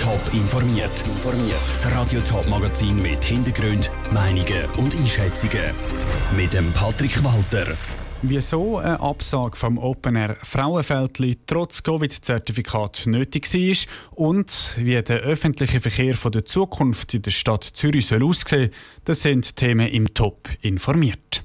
Top informiert. Das Radio Top Magazin mit Hintergrund, Meinungen und Einschätzungen mit dem Patrick Walter. Wieso eine Absage vom Open Air Frauenfeldli trotz Covid-Zertifikat nötig war und wie der öffentliche Verkehr von der Zukunft in der Stadt Zürich soll aussehen, das sind Themen im Top informiert.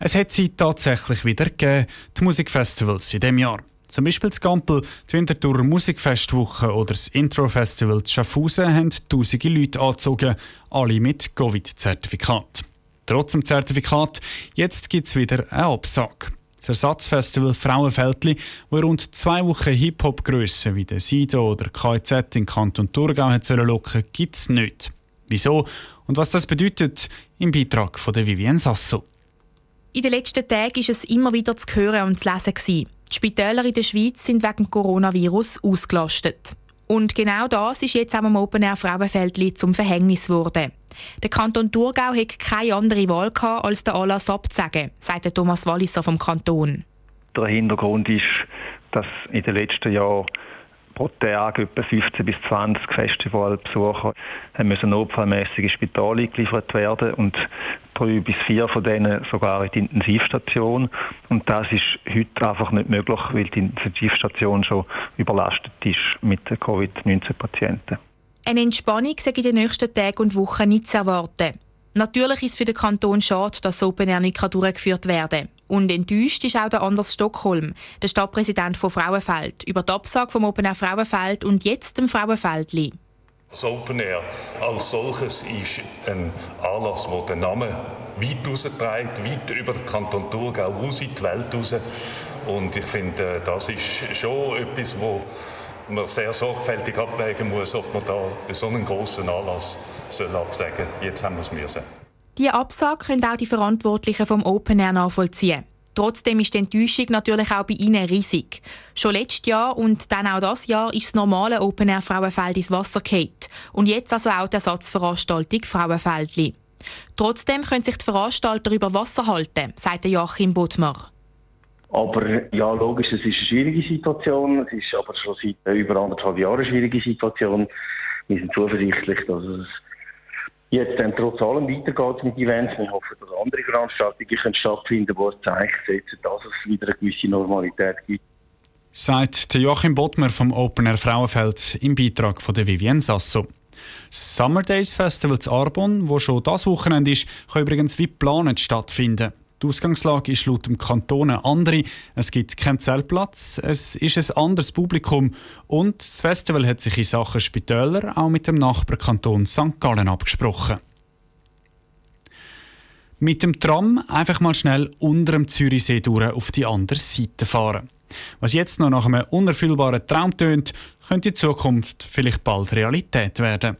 Es hat sie tatsächlich wieder gegeben, die Musikfestivals in diesem Jahr. Zum Beispiel das Gampel, die Winterthur Musikfestwoche oder das Intro-Festival Schaffhausen haben tausende Leute angezogen, alle mit Covid-Zertifikat. Trotz dem Zertifikat, jetzt gibt es wieder eine Absage. Das Ersatzfestival Frauenfeldli, wo rund zwei Wochen Hip-Hop-Grössen wie der Sido oder KZ in Kanton Thurgau hat locken gibt es nicht. Wieso und was das bedeutet, im Beitrag von der Vivienne Sasso. In den letzten Tagen war es immer wieder zu hören und zu lesen. Die Spitäler in der Schweiz sind wegen Coronavirus ausgelastet. Und genau das ist jetzt auch am Open Air Frauenfeldli zum Verhängnis geworden. Der Kanton Thurgau hat keine andere Wahl gehabt, als den Anlass abzusagen, sagt Thomas Walliser vom Kanton. Der Hintergrund ist, dass in den letzten Jahren pro Tag etwa 15 bis 20 Festivalbesucher müssen notfallmäßig ins Spital eingeliefert werden und drei bis vier von denen sogar in die Intensivstation. Und das ist heute einfach nicht möglich, weil die Intensivstation schon überlastet ist mit Covid-19-Patienten. Eine Entspannung sei in den nächsten Tagen und Wochen nicht zu erwarten. Natürlich ist es für den Kanton schade, dass das Open Air nicht durchgeführt werden kann. Und enttäuscht ist auch der Anders Stockholm, der Stadtpräsident von Frauenfeld, über die Absage vom Open Air Frauenfeld und jetzt dem Frauenfeldli. Das Open Air als solches ist ein Anlass, der den Namen weit rausträgt, weit über den Kanton Thurgau raus in die Welt raus. Und ich finde, das ist schon etwas, wo man sehr sorgfältig abwägen muss, ob man da so einen großen Anlass absagen soll. Jetzt haben wir es müssen. Die Absage können auch die Verantwortlichen vom Open Air nachvollziehen. Trotzdem ist die Enttäuschung natürlich auch bei ihnen riesig. Schon letztes Jahr und dann auch das Jahr ist das normale Open Air Frauenfeld ins Wasser gefallen. Und jetzt also auch die Ersatzveranstaltung Frauenfeldli. Trotzdem können sich die Veranstalter über Wasser halten, sagt Joachim Bodmer. Aber ja, logisch, es ist eine schwierige Situation. Es ist aber schon seit über anderthalb Jahren eine schwierige Situation. Wir sind zuversichtlich, dass es jetzt dann trotz allem weitergeht mit Events. Wir hoffen, dass andere Veranstaltungen stattfinden können, die ein Zeichen setzen, dass es wieder eine gewisse Normalität gibt. Sagt Joachim Bottmer vom Open Air Frauenfeld im Beitrag von der Vivienne Sasso. Das Summer Days Festival zu Arbon, wo schon das Wochenende ist, kann übrigens wie geplant stattfinden. Die Ausgangslage ist laut dem Kanton eine andere. Es gibt keinen Zeltplatz, es ist ein anderes Publikum und das Festival hat sich in Sachen Spitäler auch mit dem Nachbarkanton St. Gallen abgesprochen. Mit dem Tram einfach mal schnell unter dem Zürichsee durch auf die andere Seite fahren. Was jetzt noch nach einem unerfüllbaren Traum tönt, könnte in Zukunft vielleicht bald Realität werden.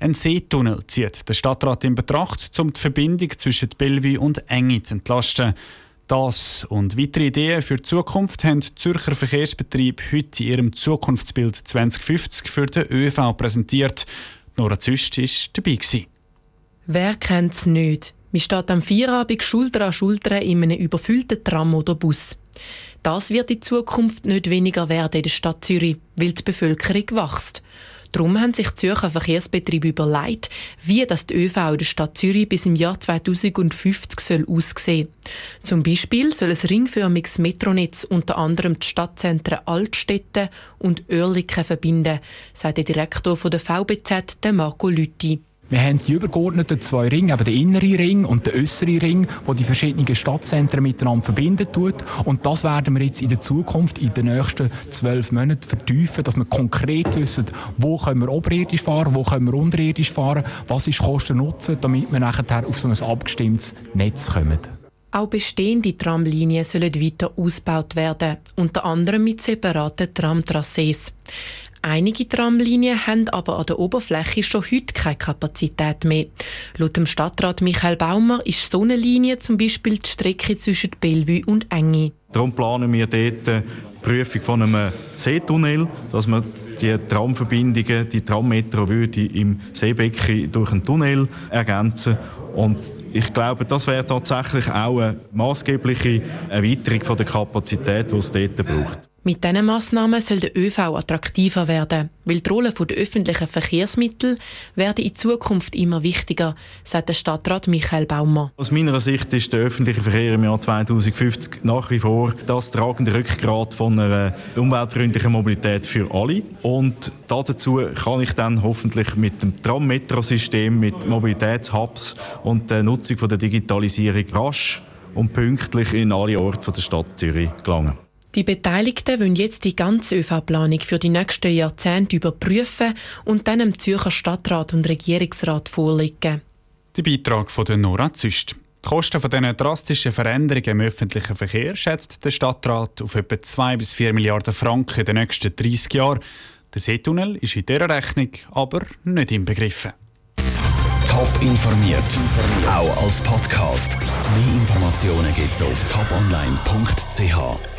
Ein Seetunnel zieht der Stadtrat in Betracht, um die Verbindung zwischen Bellevue und Enge zu entlasten. Das und weitere Ideen für die Zukunft haben die Zürcher Verkehrsbetrieb heute in ihrem Zukunftsbild 2050 für den ÖV präsentiert. Nora Züst war dabei. Wer kennt es nicht? Man steht am Feierabend Schulter an Schulter in einem überfüllten Tram oder Bus. Das wird in Zukunft nicht weniger werden in der Stadt Zürich, weil die Bevölkerung wächst. Darum haben sich Zürcher Verkehrsbetriebe überlegt, wie das die ÖV in der Stadt Zürich bis im Jahr 2050 soll aussehen Zum Beispiel soll ein ringförmiges Metronetz unter anderem die Stadtzentren Altstädte und Oerlikon verbinden, sagt der Direktor der VBZ, Marco Lütti. Wir haben die übergeordneten zwei Ringe, eben den inneren Ring und den äußeren Ring, wo die verschiedenen Stadtzentren miteinander verbinden tut. Und das werden wir jetzt in der Zukunft, in den nächsten zwölf Monaten vertiefen, dass wir konkret wissen, wo können wir oberirdisch fahren, wo können wir unterirdisch fahren, was ist Kosten-Nutzen, damit wir nachher auf so ein abgestimmtes Netz kommen. Auch bestehende Tramlinien sollen weiter ausgebaut werden, unter anderem mit separaten Tramtrassees. Einige Tramlinien haben aber an der Oberfläche schon heute keine Kapazität mehr. Laut dem Stadtrat Michael Baumer ist so eine Linie zum Beispiel die Strecke zwischen Bellevue und Enge. Darum planen wir dort die Prüfung von einem Seetunnel, dass man die Tramverbindungen, die Trammetro würde im Seebecken durch einen Tunnel ergänzen und ich glaube, das wäre tatsächlich auch eine maßgebliche Erweiterung der Kapazität, die es dort braucht. Mit diesen Massnahmen soll der ÖV attraktiver werden, weil die Rolle der öffentlichen Verkehrsmittel werden in Zukunft immer wichtiger, sagt der Stadtrat Michael Baumer. Aus meiner Sicht ist der öffentliche Verkehr im Jahr 2050 nach wie vor das tragende Rückgrat von einer umweltfreundlichen Mobilität für alle. Und dazu kann ich dann hoffentlich mit dem Tram-Metro-System, mit Mobilitätshubs und der Nutzung der Digitalisierung rasch und pünktlich in alle Orte der Stadt Zürich gelangen. Die Beteiligten wollen jetzt die ganze ÖV-Planung für die nächsten Jahrzehnte überprüfen und dann dem Zürcher Stadtrat und Regierungsrat vorlegen. Der Beitrag von der Nora Züst. Die Kosten von diesen drastischen Veränderungen im öffentlichen Verkehr schätzt der Stadtrat auf etwa 2 bis 4 Milliarden Franken in den nächsten 30 Jahren. Der Seetunnel ist in dieser Rechnung aber nicht inbegriffen. Top informiert, auch als Podcast. Mehr Informationen gibt es auf toponline.ch.